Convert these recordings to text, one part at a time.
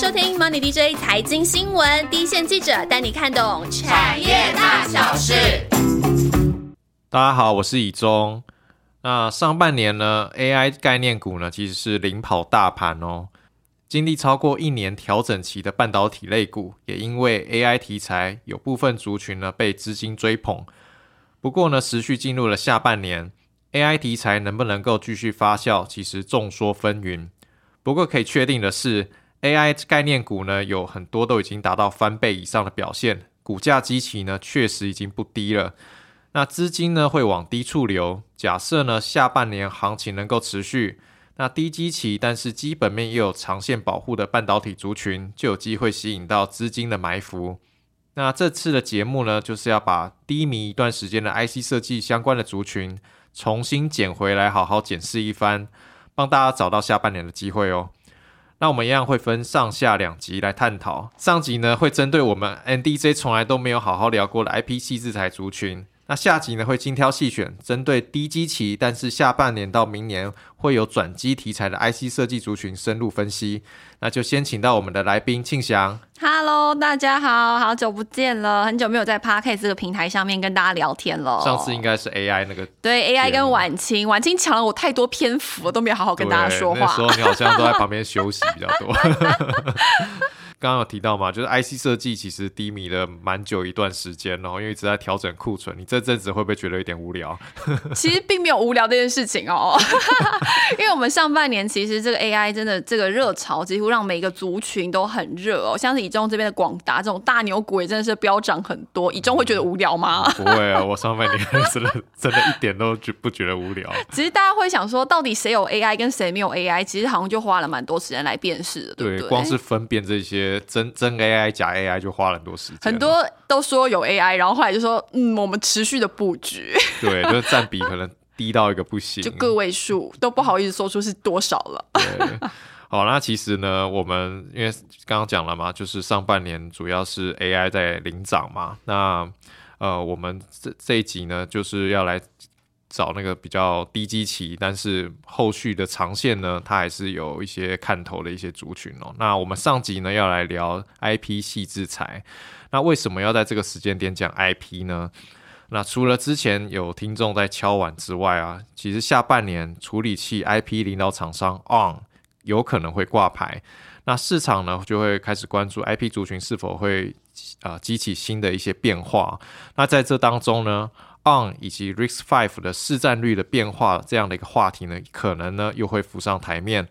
收听 Money DJ 财经新闻，第一线记者带你看懂产业大小事。大家好，我是以中。那上半年呢，AI 概念股呢其实是领跑大盘哦。经历超过一年调整期的半导体类股，也因为 AI 题材，有部分族群呢被资金追捧。不过呢，持续进入了下半年，AI 题材能不能够继续发酵，其实众说纷纭。不过可以确定的是，AI 概念股呢有很多都已经达到翻倍以上的表现，股价基期呢确实已经不低了。那资金呢会往低处流。假设呢下半年行情能够持续。那低基期，但是基本面又有长线保护的半导体族群，就有机会吸引到资金的埋伏。那这次的节目呢，就是要把低迷一段时间的 IC 设计相关的族群重新捡回来，好好检视一番，帮大家找到下半年的机会哦。那我们一样会分上下两集来探讨。上集呢，会针对我们 NDJ 从来都没有好好聊过的 IPC 制裁族群。那下集呢会精挑细选，针对低基期，但是下半年到明年会有转机题材的 IC 设计族群深入分析。那就先请到我们的来宾庆祥。Hello，大家好，好久不见了，很久没有在 Park 这个平台上面跟大家聊天了。上次应该是 AI 那个对 AI 跟晚清，晚清抢了我太多篇幅，都没有好好跟大家说话。那时候你好像都在旁边休息比较多。刚刚有提到嘛，就是 IC 设计其实低迷了蛮久一段时间哦，因为一直在调整库存。你这阵子会不会觉得有点无聊？其实并没有无聊这件事情哦，因为我们上半年其实这个 AI 真的这个热潮几乎让每个族群都很热哦，像是以中这边的广达这种大牛股也真的是飙涨很多。以中会觉得无聊吗？不会啊，我上半年真的真的一点都觉不觉得无聊。其实大家会想说，到底谁有 AI 跟谁没有 AI？其实好像就花了蛮多时间来辨识的，对不对？光是分辨这些。真真 AI 假 AI 就花了很多时间，很多都说有 AI，然后后来就说嗯，我们持续的布局，对，就是占比可能低到一个不行，就个位数都不好意思说出是多少了。好，那其实呢，我们因为刚刚讲了嘛，就是上半年主要是 AI 在领涨嘛，那呃，我们这这一集呢，就是要来。找那个比较低基期，但是后续的长线呢，它还是有一些看头的一些族群哦。那我们上集呢要来聊 IP 系制裁，那为什么要在这个时间点讲 IP 呢？那除了之前有听众在敲碗之外啊，其实下半年处理器 IP 领导厂商 ON 有可能会挂牌，那市场呢就会开始关注 IP 族群是否会啊激起新的一些变化。那在这当中呢以及 Risk Five 的市占率的变化，这样的一个话题呢，可能呢又会浮上台面。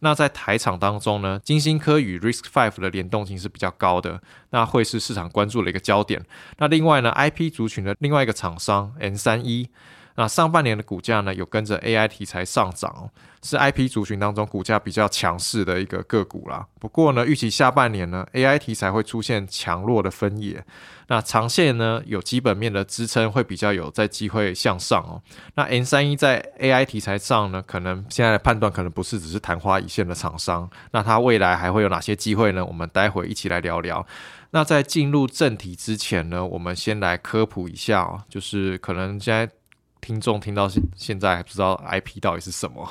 那在台场当中呢，金星科与 Risk Five 的联动性是比较高的，那会是市场关注的一个焦点。那另外呢，IP 族群的另外一个厂商 N 三一。那上半年的股价呢，有跟着 AI 题材上涨，哦是 IP 族群当中股价比较强势的一个个股啦。不过呢，预期下半年呢，AI 题材会出现强弱的分野。那长线呢，有基本面的支撑，会比较有在机会向上哦。那 N 三一在 AI 题材上呢，可能现在的判断可能不是只是昙花一现的厂商。那它未来还会有哪些机会呢？我们待会一起来聊聊。那在进入正题之前呢，我们先来科普一下哦，就是可能现在。听众听到现现在还不知道 IP 到底是什么，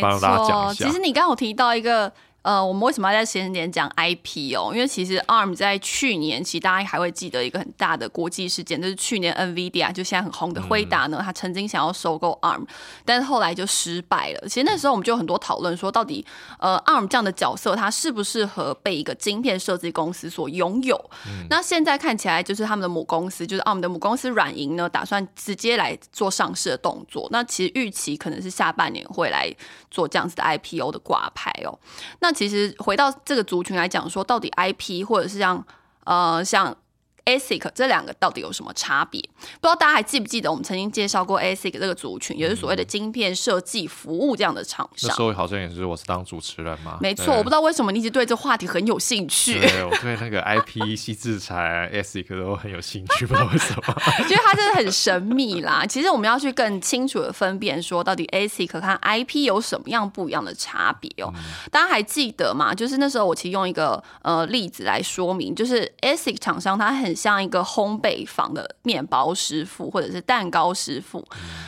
帮大家讲一下。其实你刚有提到一个。呃，我们为什么要在时间点讲 IP 哦？因为其实 ARM 在去年，其实大家还会记得一个很大的国际事件，就是去年 NVIDIA 就现在很红的辉达呢，他曾经想要收购 ARM，但是后来就失败了。其实那时候我们就有很多讨论，说到底，呃，ARM 这样的角色，它适不适合被一个晶片设计公司所拥有？那现在看起来，就是他们的母公司，就是 ARM 的母公司软银呢，打算直接来做上市的动作。那其实预期可能是下半年会来做这样子的 IPO 的挂牌哦。那其实回到这个族群来讲，说到底 IP 或者是像呃像。ASIC 这两个到底有什么差别？不知道大家还记不记得我们曾经介绍过 ASIC 这个族群，也是所谓的晶片设计服务这样的厂商。那时候好像也是我是当主持人嘛。没错，我不知道为什么你一直对这话题很有兴趣。对，我对那个 IP 系制裁 ASIC 都很有兴趣，不知道为什么。觉得它真的很神秘啦。其实我们要去更清楚的分辨，说到底 ASIC 和 IP 有什么样不一样的差别哦。大家还记得吗？就是那时候我其实用一个呃例子来说明，就是 ASIC 厂商它很很像一个烘焙坊的面包师傅或者是蛋糕师傅。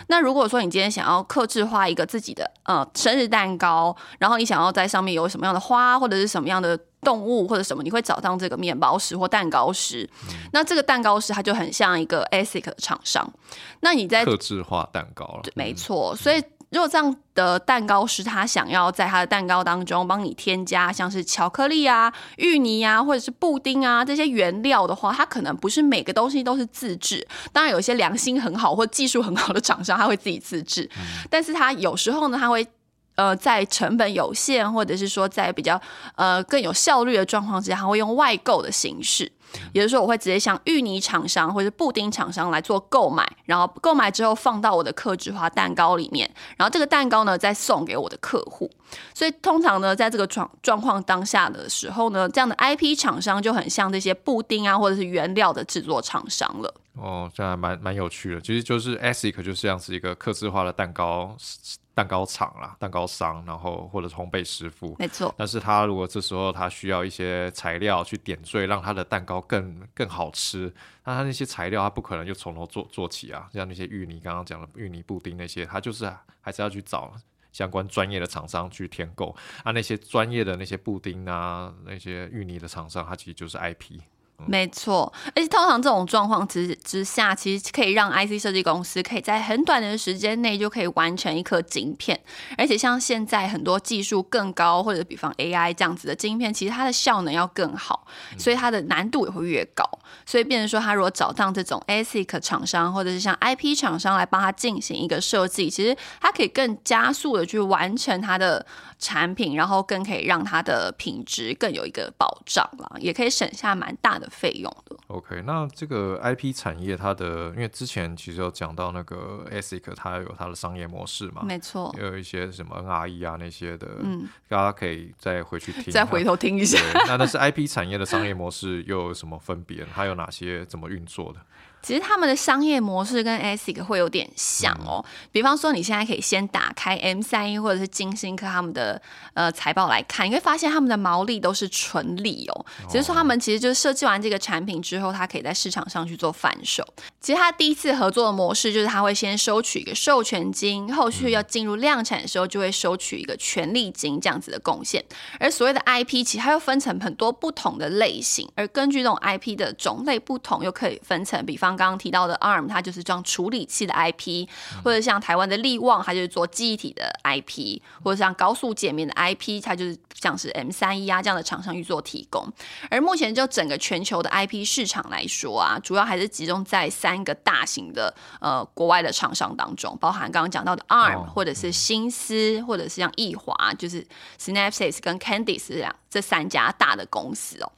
那如果说你今天想要克制化一个自己的呃生日蛋糕，然后你想要在上面有什么样的花或者是什么样的动物或者什么，你会找到这个面包师或蛋糕师。那这个蛋糕师他就很像一个 ASIC 的厂商。那你在克制化蛋糕了，没错，所以。如果这样的蛋糕师他想要在他的蛋糕当中帮你添加像是巧克力啊、芋泥啊，或者是布丁啊这些原料的话，他可能不是每个东西都是自制。当然，有些良心很好或技术很好的厂商，他会自己自制。但是他有时候呢，他会呃在成本有限，或者是说在比较呃更有效率的状况之下，他会用外购的形式。也就是说，我会直接向芋泥厂商或者布丁厂商来做购买，然后购买之后放到我的客制化蛋糕里面，然后这个蛋糕呢再送给我的客户。所以通常呢，在这个状状况当下的时候呢，这样的 IP 厂商就很像这些布丁啊或者是原料的制作厂商了。哦，这样蛮蛮有趣的。其实就是 ASIC 就这样是一个客制化的蛋糕。蛋糕厂啦，蛋糕商，然后或者烘焙师傅，没错。但是他如果这时候他需要一些材料去点缀，让他的蛋糕更更好吃，那他那些材料他不可能就从头做做起啊。像那些芋泥，刚刚讲的芋泥布丁那些，他就是还是要去找相关专业的厂商去添购。啊，那些专业的那些布丁啊，那些芋泥的厂商，他其实就是 IP。没错，而且通常这种状况之之下，其实可以让 IC 设计公司可以在很短的时间内就可以完成一颗晶片，而且像现在很多技术更高，或者比方 AI 这样子的晶片，其实它的效能要更好，所以它的难度也会越高。所以变成说，他如果找到这种 ASIC 厂商，或者是像 IP 厂商来帮他进行一个设计，其实它可以更加速的去完成它的产品，然后更可以让它的品质更有一个保障了，也可以省下蛮大的。费用的。OK，那这个 IP 产业它的，因为之前其实有讲到那个 ASIC，它有它的商业模式嘛，没错，也有一些什么 NRE 啊那些的，嗯，大家可以再回去听，再回头听一下。那但是 IP 产业的商业模式又有什么分别？它有哪些怎么运作的？其实他们的商业模式跟 ASIC 会有点像哦。比方说，你现在可以先打开 M 三一或者是金星科他们的呃财报来看，你会发现他们的毛利都是纯利哦。只是说他们其实就是设计完这个产品之后，它可以在市场上去做贩售。其实他第一次合作的模式就是他会先收取一个授权金，后续要进入量产的时候就会收取一个权利金这样子的贡献。而所谓的 IP，其实它又分成很多不同的类型，而根据这种 IP 的种类不同，又可以分成，比方。刚刚提到的 ARM，它就是装处理器的 IP，或者像台湾的力旺，它就是做记忆体的 IP，或者像高速界面的 IP，它就是像是 M 三一啊这样的厂商去做提供。而目前就整个全球的 IP 市场来说啊，主要还是集中在三个大型的呃国外的厂商当中，包含刚刚讲到的 ARM，或者是新思，或者是像易华，就是 Synapse 跟 Candice 这样这三家大的公司哦。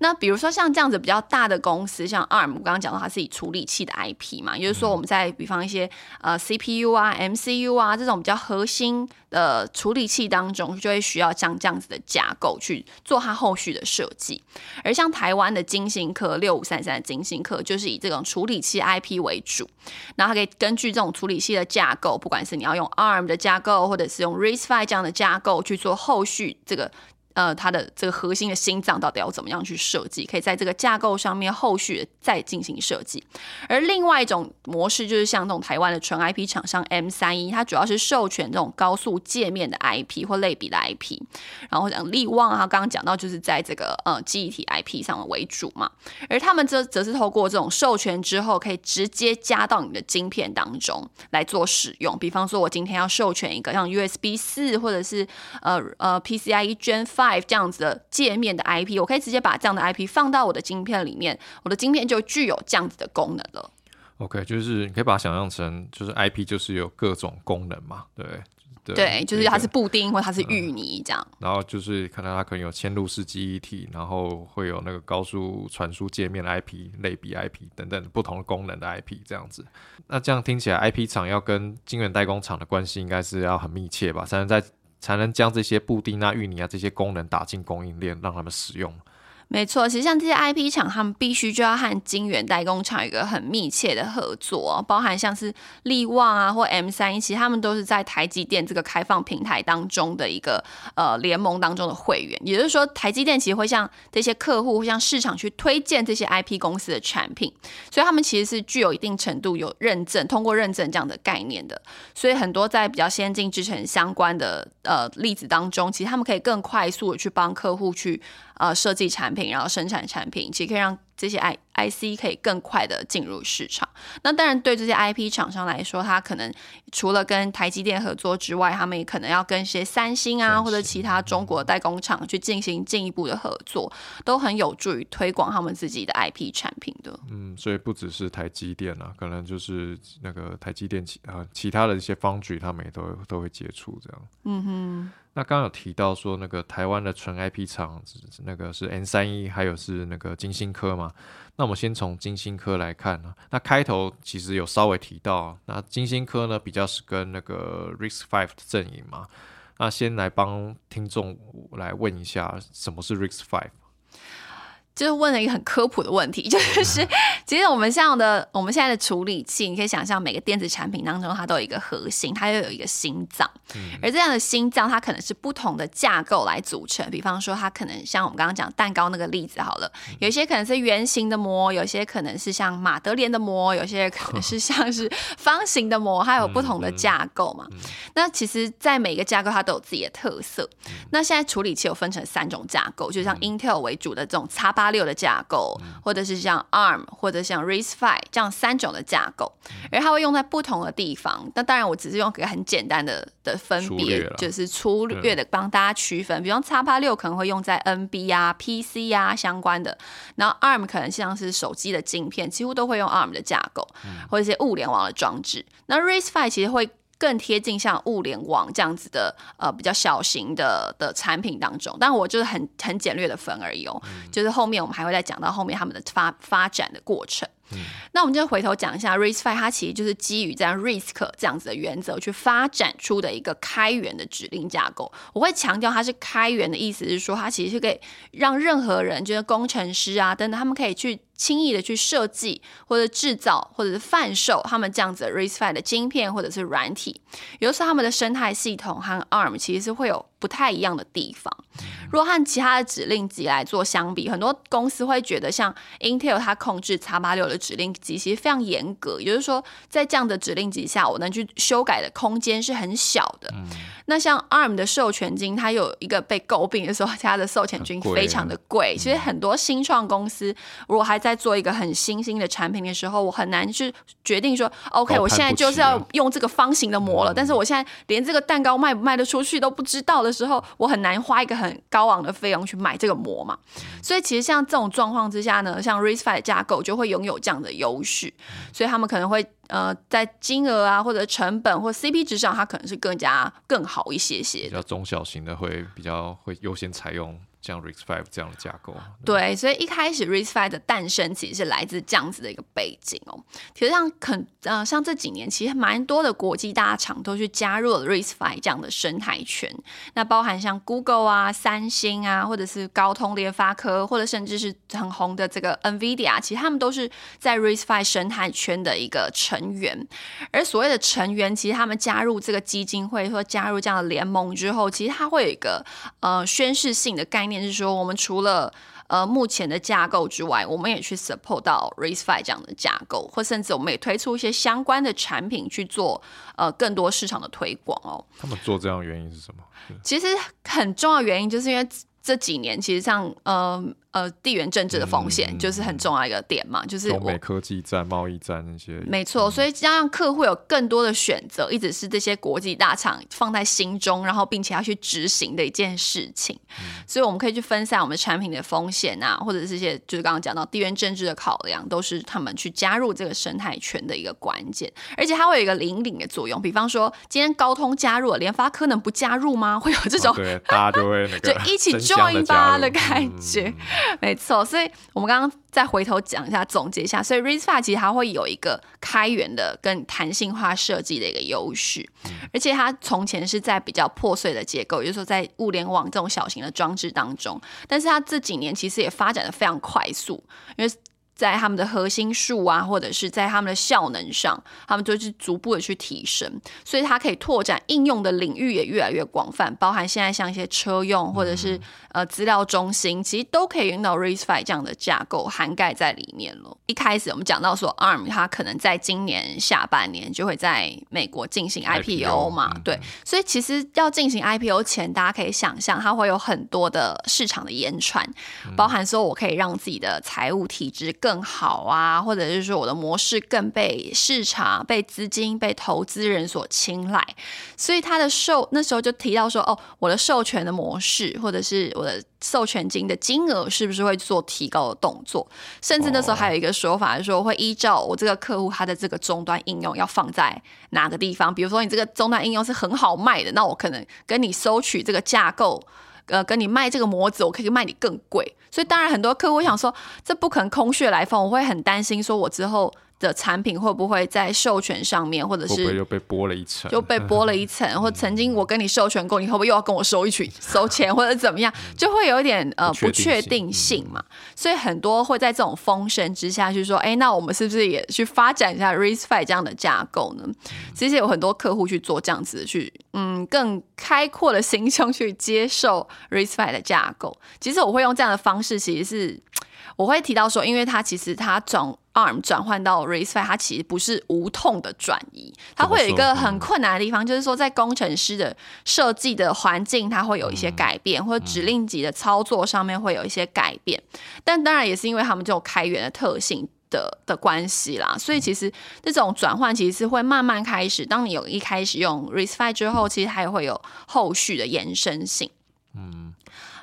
那比如说像这样子比较大的公司，像 ARM，我刚刚讲到它是以处理器的 IP 嘛，也就是说我们在比方一些呃 CPU 啊、MCU 啊这种比较核心的处理器当中，就会需要像这样子的架构去做它后续的设计。而像台湾的金星科六五三三的金星科，就是以这种处理器 IP 为主，然后它可以根据这种处理器的架构，不管是你要用 ARM 的架构，或者是用 RISC-V 这样的架构去做后续这个。呃，它的这个核心的心脏到底要怎么样去设计？可以在这个架构上面后续再进行设计。而另外一种模式就是像这种台湾的纯 IP 厂商 M 三一，它主要是授权这种高速界面的 IP 或类比的 IP。然后讲力旺啊，刚刚讲到就是在这个呃记忆体 IP 上为主嘛。而他们则则是透过这种授权之后，可以直接加到你的晶片当中来做使用。比方说，我今天要授权一个像 USB 四或者是呃呃 PCIe Gen Five 这样子的界面的 IP，我可以直接把这样的 IP 放到我的晶片里面，我的晶片就具有这样子的功能了。OK，就是你可以把它想象成，就是 IP 就是有各种功能嘛，对对，就是它是布丁或它是芋泥这样。然后就是看到它可能有嵌入式记忆体，然后会有那个高速传输界面的 IP、类比 IP 等等不同的功能的 IP 这样子。那这样听起来，IP 厂要跟晶圆代工厂的关系应该是要很密切吧？才能在才能将这些布丁啊、芋泥啊这些功能打进供应链，让他们使用。没错，其实像这些 IP 厂，他们必须就要和晶圆代工厂有一个很密切的合作，包含像是力旺啊或 M 三一，其实他们都是在台积电这个开放平台当中的一个呃联盟当中的会员。也就是说，台积电其实会向这些客户、会向市场去推荐这些 IP 公司的产品，所以他们其实是具有一定程度有认证、通过认证这样的概念的。所以很多在比较先进制程相关的呃例子当中，其实他们可以更快速的去帮客户去。呃，设计产品，然后生产产品，其实可以让这些 I I C 可以更快的进入市场。那当然，对这些 I P 厂商来说，他可能除了跟台积电合作之外，他们也可能要跟一些三星啊，或者其他中国代工厂去进行进一步的合作，都很有助于推广他们自己的 I P 产品的。嗯，所以不只是台积电啊，可能就是那个台积电其啊其他的一些方局，他们也都都会接触这样。嗯哼。那刚刚有提到说，那个台湾的纯 IP 厂，那个是 N 三一，还有是那个金星科嘛。那我们先从金星科来看呢。那开头其实有稍微提到，那金星科呢比较是跟那个 Risk Five 的阵营嘛。那先来帮听众来问一下，什么是 Risk Five？就是问了一个很科普的问题，就是 其实我们像的我们现在的处理器，你可以想象每个电子产品当中它都有一个核心，它又有一个心脏，而这样的心脏它可能是不同的架构来组成。比方说，它可能像我们刚刚讲蛋糕那个例子好了，有一些可能是圆形的膜，有些可能是像马德莲的膜，有些可能是像是方形的膜，它有不同的架构嘛。那其实，在每个架构它都有自己的特色。那现在处理器有分成三种架构，就像 Intel 为主的这种叉八。六的架构，或者是像 ARM 或者像 RISC-V 这样三种的架构，而它会用在不同的地方。那当然，我只是用一个很简单的的分别，就是粗略的帮大家区分。比方叉八六可能会用在 NB 啊、PC 啊相关的，然后 ARM 可能像是手机的镜片，几乎都会用 ARM 的架构，或者一些物联网的装置。那 RISC-V 其实会。更贴近像物联网这样子的呃比较小型的的产品当中，但我就是很很简略的分而已哦，就是后面我们还会再讲到后面他们的发发展的过程。那我们就回头讲一下 RISC-V，它其实就是基于这样 RISC 这样子的原则去发展出的一个开源的指令架构。我会强调它是开源的意思是说，它其实是可以让任何人，就是工程师啊等等，他们可以去轻易的去设计或者制造或者是贩售他们这样子的 RISC-V 的晶片或者是软体。有时候他们的生态系统和 ARM 其实是会有不太一样的地方。如果和其他的指令集来做相比，很多公司会觉得像 Intel 它控制 x 八六的指令集其实非常严格，也就是说，在这样的指令集下，我能去修改的空间是很小的。那像 ARM 的授权金，它有一个被诟病的时候，它的授权金非常的贵。其实很多新创公司，如果还在做一个很新兴的产品的时候，我很难去决定说，OK，我现在就是要用这个方形的膜了。但是我现在连这个蛋糕卖不卖得出去都不知道的的时候，我很难花一个很高昂的费用去买这个膜嘛。所以其实像这种状况之下呢，像 RISC-V 架构就会拥有这样的优势，所以他们可能会。呃，在金额啊，或者成本或 CP 值上，它可能是更加更好一些些。比较中小型的会比较会优先采用。像 RISC-V 这样的架构，对，所以一开始 RISC-V 的诞生其实是来自这样子的一个背景哦。其实像肯呃，像这几年其实蛮多的国际大厂都去加入了 RISC-V 这样的生态圈。那包含像 Google 啊、三星啊，或者是高通、联发科，或者甚至是很红的这个 NVIDIA，其实他们都是在 RISC-V 生态圈的一个成员。而所谓的成员，其实他们加入这个基金会或加入这样的联盟之后，其实它会有一个呃宣誓性的概念。念是说，我们除了呃目前的架构之外，我们也去 support 到 RISC-V 这样的架构，或甚至我们也推出一些相关的产品去做呃更多市场的推广哦。他们做这样的原因是什么？其实很重要原因就是因为这几年其实像呃。呃，地缘政治的风险就是很重要一个点嘛，就是中美科技战、贸易战那些。没错，所以要让客户有更多的选择，一直是这些国际大厂放在心中，然后并且要去执行的一件事情。所以我们可以去分散我们产品的风险啊，或者是些就是刚刚讲到地缘政治的考量，都是他们去加入这个生态圈的一个关键。而且它会有一个引领的作用，比方说今天高通加入了，联发科能不加入吗？会有这种对大家就会那个 就一起 join 吧的感觉。没错，所以我们刚刚再回头讲一下，总结一下，所以 RISC-V 其实它会有一个开源的跟弹性化设计的一个优势，而且它从前是在比较破碎的结构，也就是说在物联网这种小型的装置当中，但是它这几年其实也发展的非常快速，因为。在他们的核心数啊，或者是在他们的效能上，他们就是逐步的去提升，所以它可以拓展应用的领域也越来越广泛，包含现在像一些车用或者是呃资料中心，其实都可以用到 RISC-V 这样的架构涵盖在里面了。一开始我们讲到说 ARM 它可能在今年下半年就会在美国进行 IPO 嘛，对，所以其实要进行 IPO 前，大家可以想象它会有很多的市场的延传，包含说我可以让自己的财务体质更更好啊，或者是说我的模式更被市场、被资金、被投资人所青睐，所以它的授那时候就提到说，哦，我的授权的模式，或者是我的授权金的金额，是不是会做提高的动作？甚至那时候还有一个说法，是说会依照我这个客户他的这个终端应用要放在哪个地方，比如说你这个终端应用是很好卖的，那我可能跟你收取这个架构。呃，跟你卖这个模子，我可以卖你更贵，所以当然很多客户想说，这不可能空穴来风，我会很担心，说我之后。的产品会不会在授权上面，或者是又被剥了一层，就被剥了一层，或曾经我跟你授权过，你会不会又要跟我收一群收钱，或者怎么样，就会有一点呃不确定性嘛。所以很多会在这种风声之下去说，哎，那我们是不是也去发展一下 RISC-V 这样的架构呢？其实有很多客户去做这样子，去嗯更开阔的心胸去接受 RISC-V 的架构。其实我会用这样的方式，其实是我会提到说，因为它其实它总 ARM 转换到 RISC-V，它其实不是无痛的转移，它会有一个很困难的地方，就是说在工程师的设计的环境，它会有一些改变，或者指令级的操作上面会有一些改变。但当然也是因为他们这种开源的特性的的关系啦，所以其实这种转换其实是会慢慢开始。当你有一开始用 RISC-V 之后，其实还会有后续的延伸性。嗯，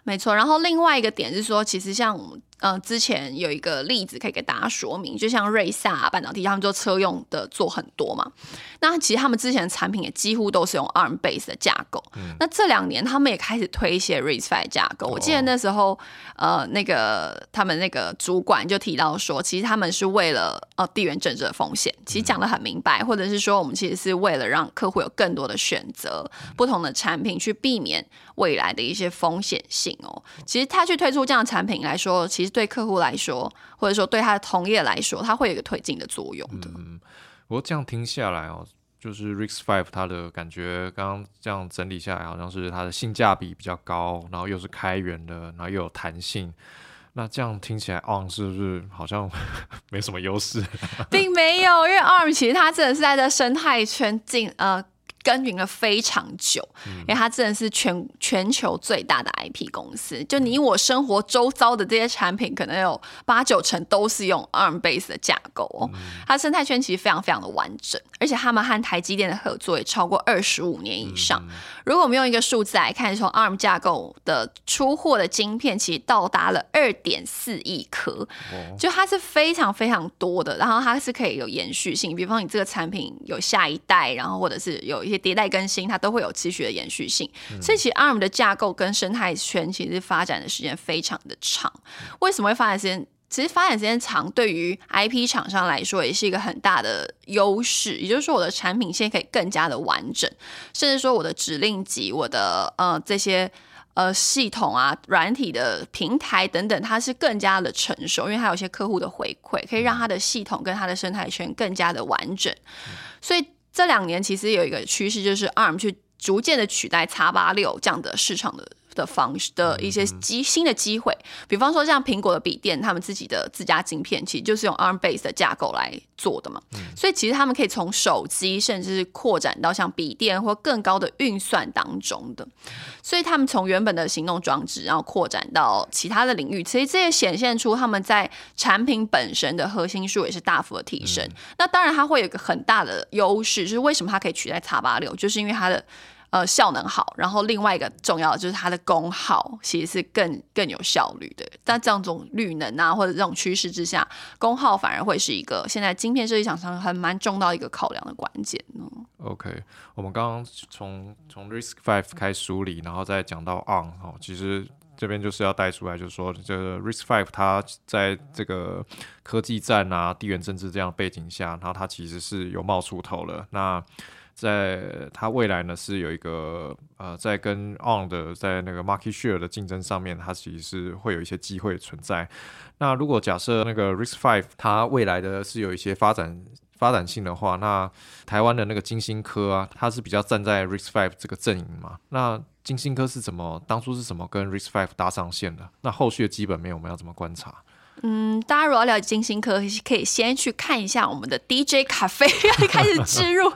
没错。然后另外一个点是说，其实像。嗯，之前有一个例子可以给大家说明，就像瑞萨半导体，他们做车用的做很多嘛。那其实他们之前的产品也几乎都是用 ARM base 的架构。那这两年他们也开始推一些 RISC-V 架构。我记得那时候，呃，那个他们那个主管就提到说，其实他们是为了呃地缘政治的风险，其实讲的很明白，或者是说我们其实是为了让客户有更多的选择，不同的产品去避免未来的一些风险性哦。其实他去推出这样的产品来说，其实。对客户来说，或者说对他的同业来说，它会有一个推进的作用的。嗯，不过这样听下来哦，就是 RISC-V 它的感觉，刚刚这样整理下来，好像是它的性价比比较高，然后又是开源的，然后又有弹性。那这样听起来，ARM 是不是好像 没什么优势？并没有，因为 ARM 其实它真的是在这生态圈进呃。耕耘了非常久，因为它真的是全全球最大的 IP 公司。就你我生活周遭的这些产品，可能有八九成都是用 ARM base 的架构哦。它生态圈其实非常非常的完整，而且他们和台积电的合作也超过二十五年以上。如果我们用一个数字来看，从 ARM 架构的出货的晶片，其实到达了二点四亿颗，就它是非常非常多的。然后它是可以有延续性，比方你这个产品有下一代，然后或者是有一些。迭代更新，它都会有持续的延续性，所以其实 ARM 的架构跟生态圈其实发展的时间非常的长。为什么会发展时间？其实发展时间长，对于 IP 厂商来说也是一个很大的优势。也就是说，我的产品现在可以更加的完整，甚至说我的指令集、我的呃这些呃系统啊、软体的平台等等，它是更加的成熟，因为它有些客户的回馈，可以让它的系统跟它的生态圈更加的完整，所以。这两年其实有一个趋势，就是 ARM 去逐渐的取代叉八六这样的市场的。的方式的一些机新的机会，比方说像苹果的笔电，他们自己的自家晶片，其实就是用 ARM base 的架构来做的嘛。所以其实他们可以从手机，甚至是扩展到像笔电或更高的运算当中的。所以他们从原本的行动装置，然后扩展到其他的领域，其实这也显现出他们在产品本身的核心数也是大幅的提升。那当然，它会有一个很大的优势，就是为什么它可以取代叉八六，就是因为它的。呃，效能好，然后另外一个重要的就是它的功耗其实是更更有效率的。但这样种绿能啊，或者这种趋势之下，功耗反而会是一个现在晶片设计厂商很蛮重要一个考量的关键呢。OK，我们刚刚从从 Risk Five 开始梳理，然后再讲到 ARM 哈，其实这边就是要带出来，就是说这个 Risk Five 它在这个科技战啊、地缘政治这样背景下，然后它其实是有冒出头了。那在它未来呢是有一个呃，在跟 On 的在那个 Market Share 的竞争上面，它其实是会有一些机会存在。那如果假设那个 Risk Five 它未来的是有一些发展发展性的话，那台湾的那个金星科啊，它是比较站在 Risk Five 这个阵营嘛？那金星科是怎么当初是怎么跟 Risk Five 搭上线的？那后续的基本面我们要怎么观察？嗯，大家如果要了解金星科，可以先去看一下我们的 DJ 咖啡开始植入，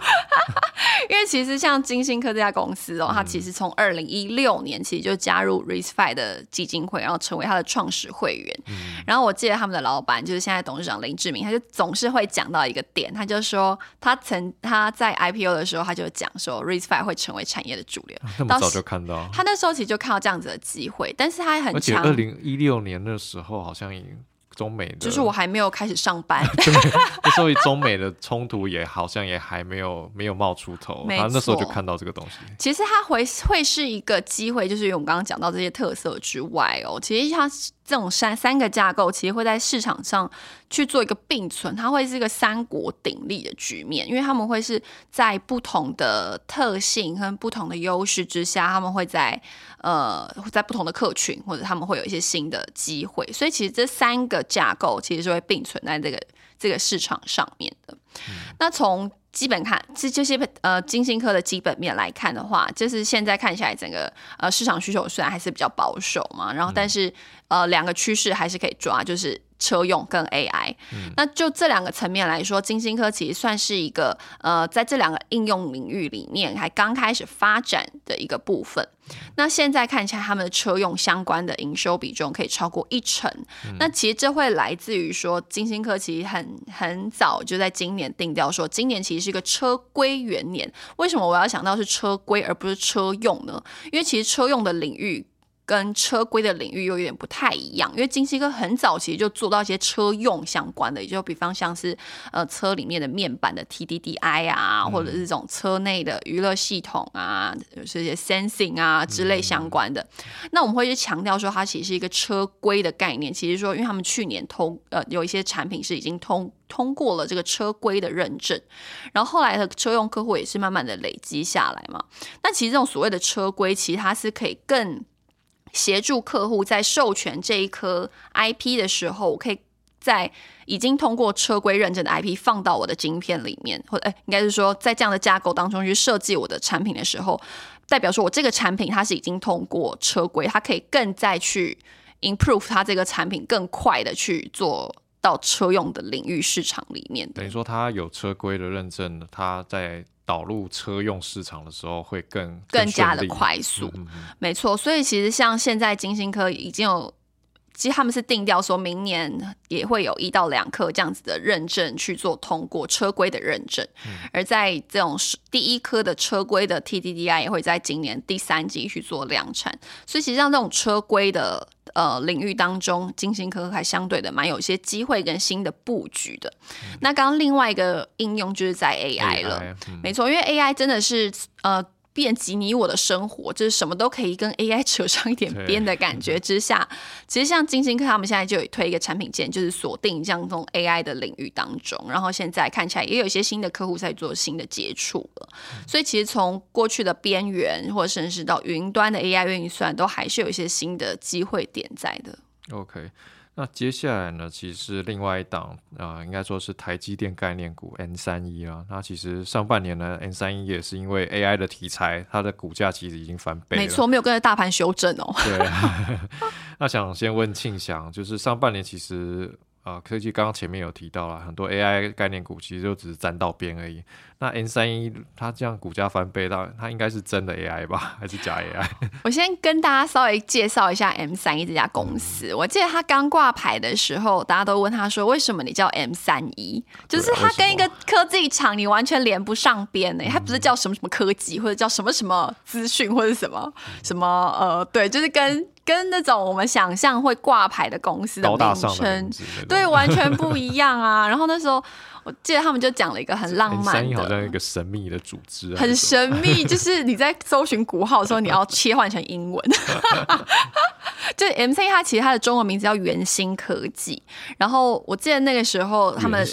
因为其实像金星科这家公司哦，它其实从二零一六年其实就加入 r e s f i 的基金会，然后成为它的创始会员。然后我记得他们的老板就是现在董事长林志明，他就总是会讲到一个点，他就说他曾他在 IPO 的时候他就讲说 r e s f i 会成为产业的主流。那么早就看到，他那时候其实就看到这样子的机会，但是他很强。二零一六年的时候好像已经。中美的，就是我还没有开始上班，所以中美的冲突也好像也还没有没有冒出头，他那时候就看到这个东西。其实它会会是一个机会，就是因为我们刚刚讲到这些特色之外哦，其实它。这种三三个架构其实会在市场上去做一个并存，它会是一个三国鼎立的局面，因为他们会是在不同的特性和不同的优势之下，他们会在呃在不同的客群或者他们会有一些新的机会，所以其实这三个架构其实是会并存在这个这个市场上面的。那从基本看，这这些呃金星科的基本面来看的话，就是现在看起来整个呃市场需求虽然还是比较保守嘛，然后但是呃两个趋势还是可以抓，就是。车用跟 AI，那就这两个层面来说，金星科其实算是一个呃，在这两个应用领域里面还刚开始发展的一个部分。那现在看起来，他们的车用相关的营收比重可以超过一成。那其实这会来自于说，金星科其实很很早就在今年定调说，今年其实是一个车规元年。为什么我要想到是车规而不是车用呢？因为其实车用的领域。跟车规的领域又有点不太一样，因为金希哥很早其实就做到一些车用相关的，也就比方像是呃车里面的面板的 TDDI 啊，或者是这种车内的娱乐系统啊，这些 sensing 啊之类相关的。那我们会去强调说，它其实是一个车规的概念。其实说，因为他们去年通呃有一些产品是已经通通过了这个车规的认证，然后后来的车用客户也是慢慢的累积下来嘛。那其实这种所谓的车规，其实它是可以更协助客户在授权这一颗 IP 的时候，我可以在已经通过车规认证的 IP 放到我的晶片里面，或者哎，应该是说在这样的架构当中去设计我的产品的时候，代表说我这个产品它是已经通过车规，它可以更再去 improve 它这个产品更快的去做到车用的领域市场里面。等于说它有车规的认证，它在。导入车用市场的时候会更更加的快速，没错。所以其实像现在金星科已经有，其实他们是定调说明年也会有一到两颗这样子的认证去做通过车规的认证，而在这种第一颗的车规的 TDDI 也会在今年第三季去做量产。所以其实像这种车规的。呃，领域当中，金星科还相对的蛮有一些机会跟新的布局的。那刚刚另外一个应用就是在 AI 了，没错，因为 AI 真的是呃。遍及你我的生活，就是什么都可以跟 AI 扯上一点边的感觉之下，其实像金星科他们现在就有推一个产品线，就是锁定这样这种 AI 的领域当中，然后现在看起来也有一些新的客户在做新的接触了。所以其实从过去的边缘，或者甚至到云端的 AI 运算，都还是有一些新的机会点在的。OK。那接下来呢？其实另外一档啊，应该说是台积电概念股 N 三一啊。那其实上半年呢，N 三一也是因为 AI 的题材，它的股价其实已经翻倍。没错，没有跟着大盘修正哦。对。那想先问庆祥，就是上半年其实。啊，科技刚刚前面有提到了很多 AI 概念股，其实就只是沾到边而已。那 N 三一它这样股价翻倍，到它应该是真的 AI 吧，还是假 AI？我先跟大家稍微介绍一下 M 三一这家公司。我记得它刚挂牌的时候，大家都问他说：“为什么你叫 M 三一？”就是它跟一个科技厂你完全连不上边呢？它不是叫什么什么科技，或者叫什么什么资讯，或者什么什么呃，对，就是跟跟那种我们想象会挂牌的公司的名称，对，完全不一样啊。然后那时候我记得他们就讲了一个很浪漫好像一。个神秘的组织啊，很神秘，就是你在搜寻股号的时候，你要切换成英文。就 M C 它其实它的中文名字叫圆心科技，然后我记得那个时候他们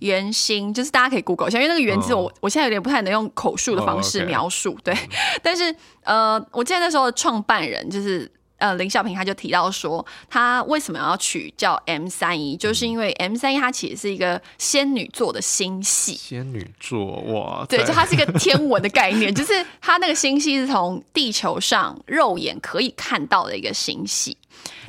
圆心，就是大家可以 Google 一下，因为那个圆字哦我、我现在有点不太能用口述的方式描述，对。但是呃，我记得那时候的创办人就是。呃，林小平他就提到说，他为什么要取叫 M 三一，就是因为 M 三一它其实是一个仙女座的星系，仙女座哇，对，就它是一个天文的概念，就是它那个星系是从地球上肉眼可以看到的一个星系，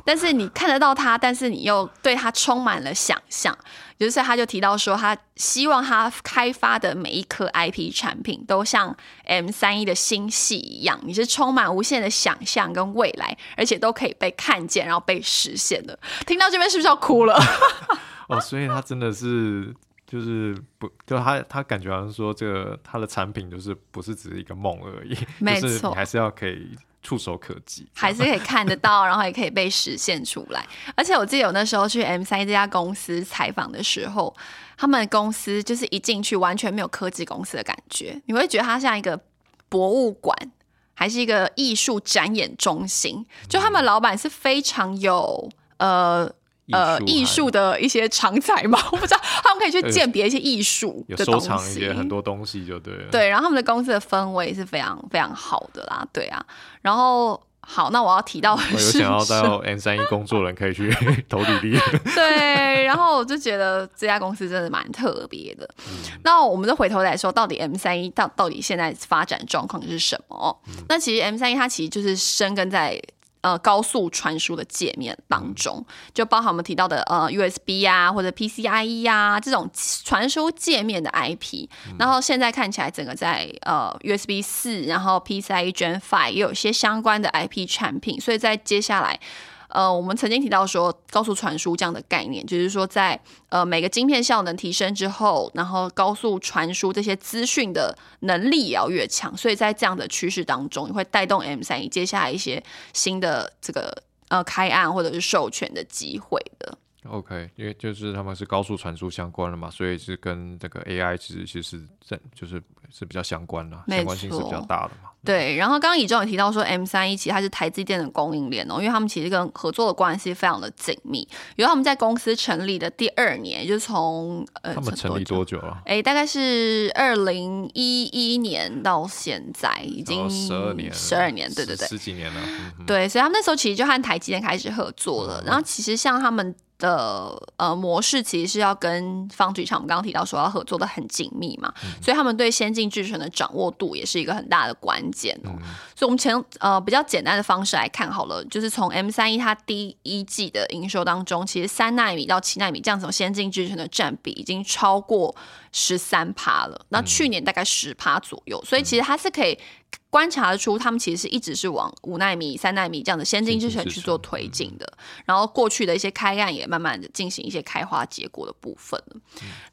但是你看得到他，但是你又对他充满了想象。就是他就提到说，他希望他开发的每一颗 IP 产品都像 M 三一的星系一样，你是充满无限的想象跟未来，而且都可以被看见，然后被实现的。听到这边是不是要哭了？哦，所以他真的是就是不，就他他感觉好像说这个他的产品就是不是只是一个梦而已，没就是错你还是要可以触手可及，还是可以看得到，然后也可以被实现出来。而且我记得有那时候去 M 三这家公司采访的时候，他们公司就是一进去完全没有科技公司的感觉，你会觉得它像一个博物馆，还是一个艺术展演中心。就他们老板是非常有呃。呃，艺术的一些长才嘛，我不知道他们可以去鉴别一些艺术有的东西，收藏一些很多东西就对了。对，然后他们的公司的氛围是非常非常好的啦，对啊。然后好，那我要提到的我有想要到 N 三一工作的人可以去 投履历。对，然后我就觉得这家公司真的蛮特别的。嗯那我们就回头来说，到底 M 三一到到底现在发展状况是什么那其实 M 三一它其实就是生根在。呃，高速传输的界面当中，就包含我们提到的呃 USB 啊，或者 PCIe 啊这种传输界面的 IP。然后现在看起来，整个在呃 USB 四，然后 PCIe Gen Five 也有一些相关的 IP 产品，所以在接下来。呃，我们曾经提到说高速传输这样的概念，就是说在呃每个晶片效能提升之后，然后高速传输这些资讯的能力也要越强，所以在这样的趋势当中，也会带动 M 三一接下来一些新的这个呃开案或者是授权的机会的。OK，因为就是他们是高速传输相关的嘛，所以是跟这个 AI 其实其实这就是是比较相关的，相关性是比较大的嘛。对，然后刚刚以中也提到说，M 三一其实它是台积电的供应链哦，因为他们其实跟合作的关系非常的紧密。因为他们在公司成立的第二年，就是从呃他们成立多久了？哎，大概是二零一一年到现在，已经十二年了，十二年，对对对十，十几年了。嗯对，所以他们那时候其实就和台积电开始合作了。然后其实像他们的呃模式，其实是要跟方局厂，我们刚刚提到说要合作的很紧密嘛，所以他们对先进制程的掌握度也是一个很大的关键哦。所以我们前呃比较简单的方式来看好了，就是从 M 三一它第一季的营收当中，其实三纳米到七纳米这样子先进制程的占比已经超过十三趴了，那去年大概十趴左右，所以其实它是可以。观察得出，他们其实是一直是往五纳米、三纳米这样的先进制程去做推进的。然后过去的一些开案也慢慢的进行一些开花结果的部分了。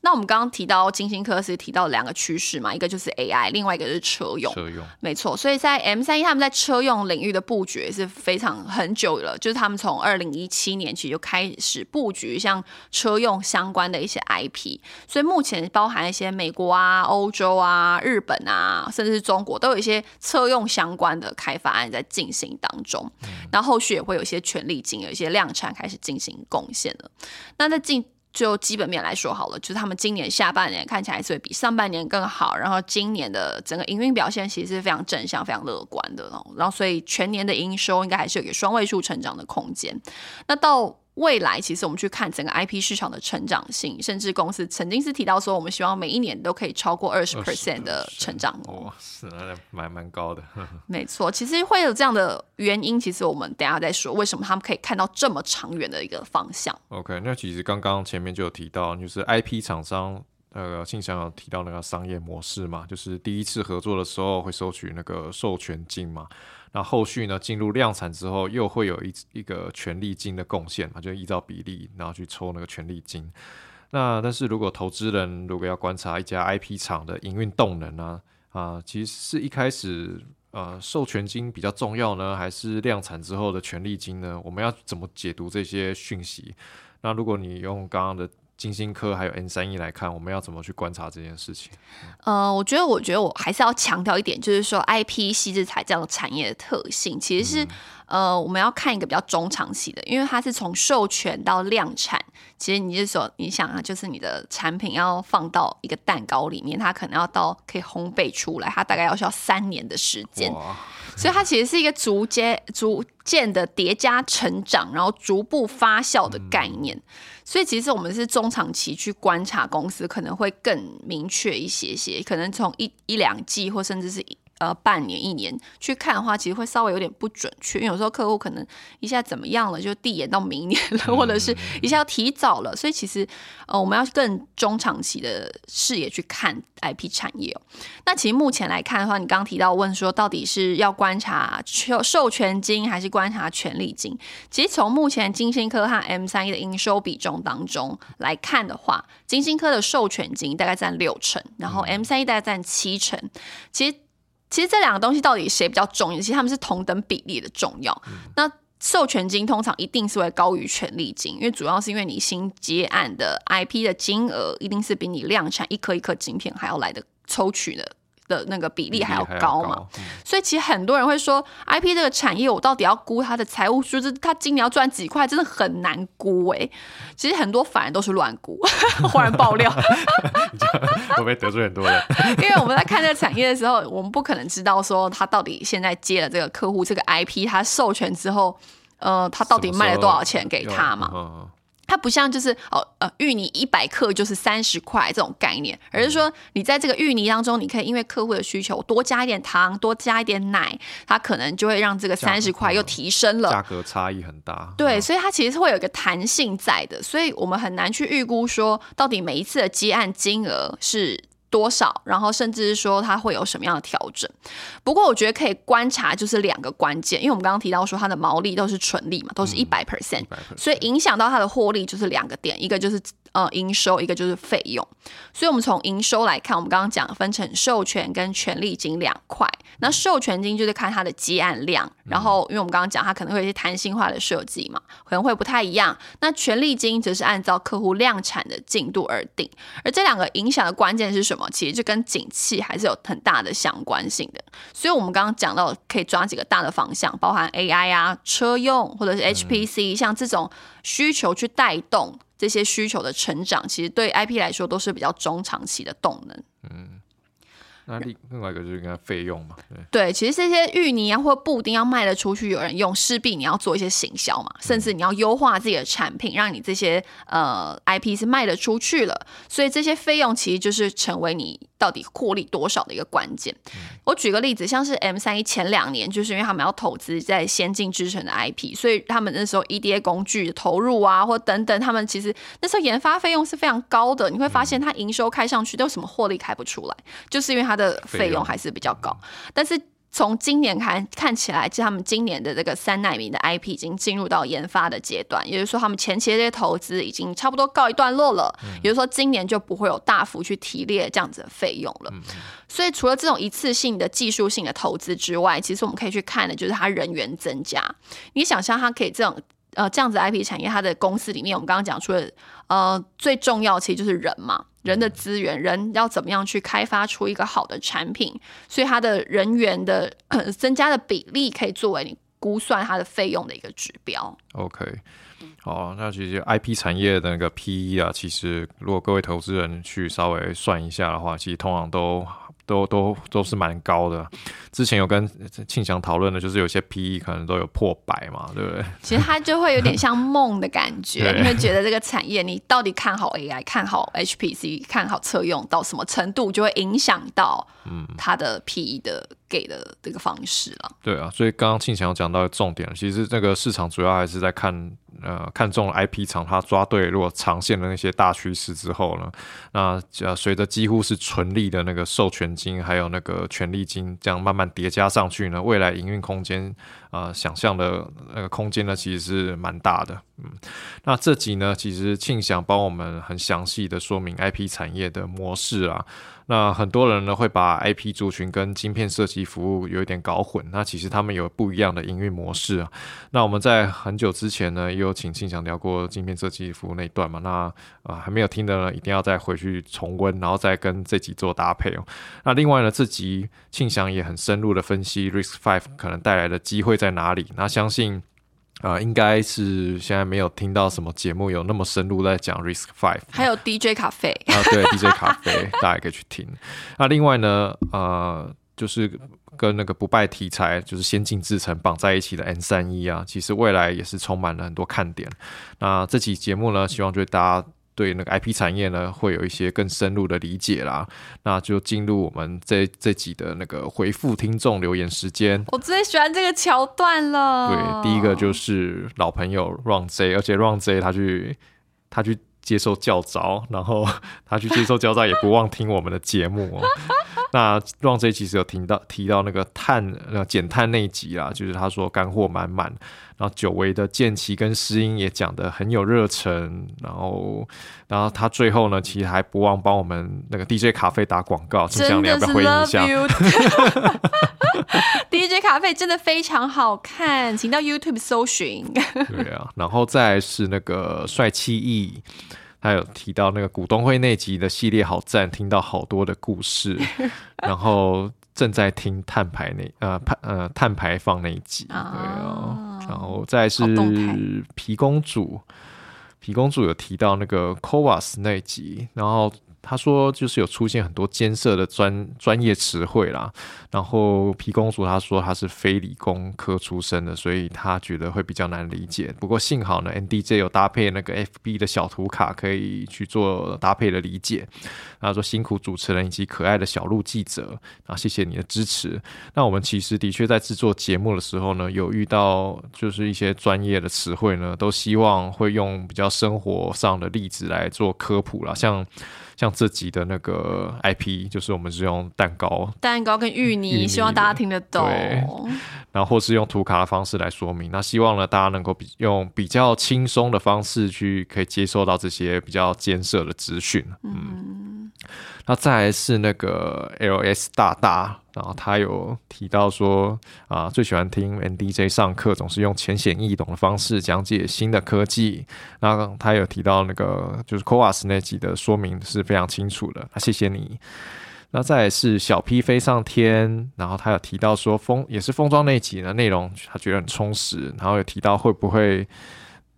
那我们刚刚提到金星科是提到两个趋势嘛，一个就是 AI，另外一个就是车用。车用没错，所以在 M 三一他们在车用领域的布局也是非常很久了，就是他们从二零一七年起就开始布局像车用相关的一些 IP，所以目前包含一些美国啊、欧洲啊、日本啊，甚至是中国都有一些车用相关的开发案在进行当中，那后后续也会有一些权利金，有一些量产开始进行贡献了。那在进就基本面来说好了，就是他们今年下半年看起来是会比上半年更好，然后今年的整个营运表现其实是非常正向、非常乐观的哦。然后所以全年的营收应该还是有一个双位数成长的空间。那到未来，其实我们去看整个 IP 市场的成长性，甚至公司曾经是提到说，我们希望每一年都可以超过二十 percent 的成长哦。哇，是那蛮蛮高的。没错，其实会有这样的原因，其实我们等下再说，为什么他们可以看到这么长远的一个方向。OK，那其实刚刚前面就有提到，就是 IP 厂商。呃，信箱有提到那个商业模式嘛，就是第一次合作的时候会收取那个授权金嘛，那后续呢进入量产之后又会有一一个权利金的贡献嘛，就依照比例然后去抽那个权利金。那但是如果投资人如果要观察一家 IP 厂的营运动能呢，啊，其实是一开始呃授权金比较重要呢，还是量产之后的权利金呢？我们要怎么解读这些讯息？那如果你用刚刚的金星科还有 N 三一来看，我们要怎么去观察这件事情？呃，我觉得，我觉得我还是要强调一点，就是说 IP 细制材这样的产业的特性，其实是呃，我们要看一个比较中长期的，因为它是从授权到量产。其实你是说，你想啊，就是你的产品要放到一个蛋糕里面，它可能要到可以烘焙出来，它大概要需要三年的时间。所以它其实是一个逐渐、逐渐的叠加成长，然后逐步发酵的概念。所以其实我们是中长期去观察公司，可能会更明确一些些。可能从一一两季，或甚至是一。呃，半年一年去看的话，其实会稍微有点不准确，因为有时候客户可能一下怎么样了，就递延到明年了，或者是一下要提早了，所以其实呃，我们要更中长期的视野去看 IP 产业哦。那其实目前来看的话，你刚刚提到问说，到底是要观察授授权金还是观察权利金？其实从目前金星科和 M 三一的营收比重当中来看的话，金星科的授权金大概占六成，然后 M 三一大概占七成，其实。其实这两个东西到底谁比较重要？其实他们是同等比例的重要。那授权金通常一定是会高于权利金，因为主要是因为你新接案的 IP 的金额一定是比你量产一颗一颗晶片还要来的抽取的。的那个比例还要高嘛，所以其实很多人会说，IP 这个产业我到底要估它的财务数字，它今年要赚几块，真的很难估哎。其实很多反而都是乱估，忽然爆料，会不会得罪很多人？因为我们在看这个产业的时候，我们不可能知道说他到底现在接了这个客户这个 IP，他授权之后，呃，他到底卖了多少钱给他嘛？它不像就是哦呃芋泥一百克就是三十块这种概念，而是说你在这个芋泥当中，你可以因为客户的需求多加一点糖，多加一点奶，它可能就会让这个三十块又提升了。价格差异很大。对，所以它其实会有一个弹性在的，所以我们很难去预估说到底每一次的接案金额是。多少？然后甚至是说它会有什么样的调整？不过我觉得可以观察就是两个关键，因为我们刚刚提到说它的毛利都是纯利嘛，都是一百 percent，所以影响到它的获利就是两个点，一个就是。呃，营收一个就是费用，所以我们从营收来看，我们刚刚讲分成授权跟权利金两块。那授权金就是看它的接案量，然后因为我们刚刚讲它可能会有一些弹性化的设计嘛，可能会不太一样。那权利金则是按照客户量产的进度而定。而这两个影响的关键是什么？其实就跟景气还是有很大的相关性的。所以我们刚刚讲到可以抓几个大的方向，包含 AI 啊、车用或者是 HPC，像这种需求去带动。这些需求的成长，其实对 IP 来说都是比较中长期的动能。嗯。那另另外一个就是应该费用嘛，对，其实这些芋泥啊或布丁要卖得出去，有人用，势必你要做一些行销嘛，甚至你要优化自己的产品，让你这些呃 IP 是卖得出去了，所以这些费用其实就是成为你到底获利多少的一个关键。我举个例子，像是 M 三一前两年，就是因为他们要投资在先进制成的 IP，所以他们那时候 EDA 工具投入啊或等等，他们其实那时候研发费用是非常高的，你会发现它营收开上去都什么获利开不出来，就是因为它。的费用还是比较高，但是从今年看看起来，其实他们今年的这个三纳米的 IP 已经进入到研发的阶段，也就是说，他们前期的这些投资已经差不多告一段落了。也就是说，今年就不会有大幅去提列这样子的费用了。所以，除了这种一次性的技术性的投资之外，其实我们可以去看的就是它人员增加。你想象它可以这种呃这样子 IP 产业，它的公司里面，我们刚刚讲出了呃最重要其实就是人嘛。人的资源，人要怎么样去开发出一个好的产品？所以它的人员的 增加的比例可以作为你估算它的费用的一个指标。OK，好，那其实 IP 产业的那个 PE 啊，其实如果各位投资人去稍微算一下的话，其实通常都。都都都是蛮高的，之前有跟庆祥讨论的，就是有些 PE 可能都有破百嘛，对不对？其实它就会有点像梦的感觉，你会觉得这个产业，你到底看好 AI，看好 HPC，看好车用到什么程度，就会影响到嗯他的 PE 的给的这个方式了。对啊，所以刚刚庆祥讲到重点，其实这个市场主要还是在看。呃，看中了 IP 厂，它抓对如果长线的那些大趋势之后呢，那呃随着几乎是纯利的那个授权金，还有那个权利金这样慢慢叠加上去呢，未来营运空间啊，想象的那个空间呢，其实是蛮大的。嗯，那这集呢，其实庆祥帮我们很详细的说明 IP 产业的模式啊。那很多人呢会把 IP 族群跟晶片设计服务有一点搞混，那其实他们有不一样的营运模式啊。那我们在很久之前呢，也有请庆祥聊过晶片设计服务那一段嘛。那啊还没有听的呢，一定要再回去重温，然后再跟这集做搭配哦。那另外呢，这集庆祥也很深入的分析 Risk Five 可能带来的机会在哪里。那相信。啊，应该是现在没有听到什么节目有那么深入在讲 Risk Five，还有 DJ 咖啡啊，对 DJ 咖啡，大家可以去听。那另外呢，呃，就是跟那个不败题材，就是先进制程绑在一起的 N 三一啊，其实未来也是充满了很多看点。那这期节目呢，希望对大家。对那个 IP 产业呢，会有一些更深入的理解啦。那就进入我们这这集的那个回复听众留言时间。我最喜欢这个桥段了。对，第一个就是老朋友 Run J，而且 Run J 他去他去接受教招，然后 他去接受教招也不忘听我们的节目。那 Run J 其实有听到提到那个碳呃减碳那一集啦，就是他说干货满满。然后久违的剑奇跟诗音也讲的很有热忱，然后，然后他最后呢，其实还不忘帮我们那个 DJ 咖啡打广告，真的要不要回应一下？DJ 咖啡真的非常好看，请到 YouTube 搜寻。对啊，然后再是那个帅气艺，他有提到那个股东会那集的系列好赞，听到好多的故事，然后。正在听碳排那呃碳呃碳排放那一集，对哦，然后再是皮公主，皮公主有提到那个 c o v a s 那一集，然后。他说，就是有出现很多艰涩的专专业词汇啦。然后皮公主她说她是非理工科出身的，所以她觉得会比较难理解。不过幸好呢，NDJ 有搭配那个 FB 的小图卡，可以去做搭配的理解。他说辛苦主持人以及可爱的小鹿记者啊，谢谢你的支持。那我们其实的确在制作节目的时候呢，有遇到就是一些专业的词汇呢，都希望会用比较生活上的例子来做科普啦，像。像这集的那个 IP，就是我们是用蛋糕、蛋糕跟芋泥，希望大家听得懂。然后或是用图卡的方式来说明，那希望呢大家能够比用比较轻松的方式去可以接受到这些比较艰涩的资讯。嗯，那再来是那个 LS 大大。然后他有提到说啊，最喜欢听 NDJ 上课，总是用浅显易懂的方式讲解新的科技。然后他有提到那个就是 c o a s 那集的说明是非常清楚的，那谢谢你。那再是小 P 飞上天，然后他有提到说封也是封装那集的内容，他觉得很充实。然后有提到会不会。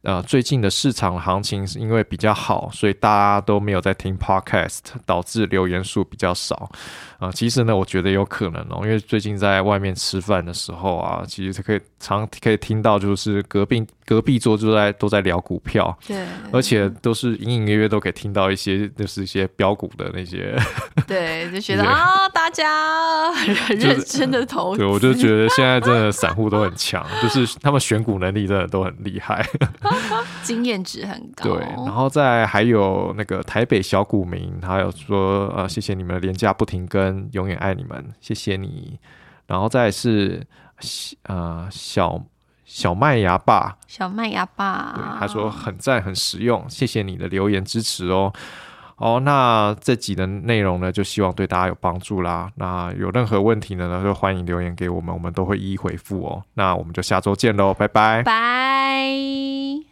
呃，最近的市场行情是因为比较好，所以大家都没有在听 podcast，导致留言数比较少。啊，其实呢，我觉得有可能哦，因为最近在外面吃饭的时候啊，其实可以常可以听到，就是隔壁隔壁桌就在都在聊股票，对，而且都是隐隐约约都可以听到一些，就是一些标股的那些，对，就觉得啊，大家很 认真的投资，对，我就觉得现在真的散户都很强，就是他们选股能力真的都很厉害。经验值很高，对，然后再还有那个台北小股民，他有说呃，谢谢你们的廉价不停更，永远爱你们，谢谢你。然后再是呃小小麦芽爸，小麦芽爸，他说很赞很实用，谢谢你的留言支持哦。哦，那这集的内容呢，就希望对大家有帮助啦。那有任何问题呢，就欢迎留言给我们，我们都会一一回复哦。那我们就下周见喽，拜拜，拜。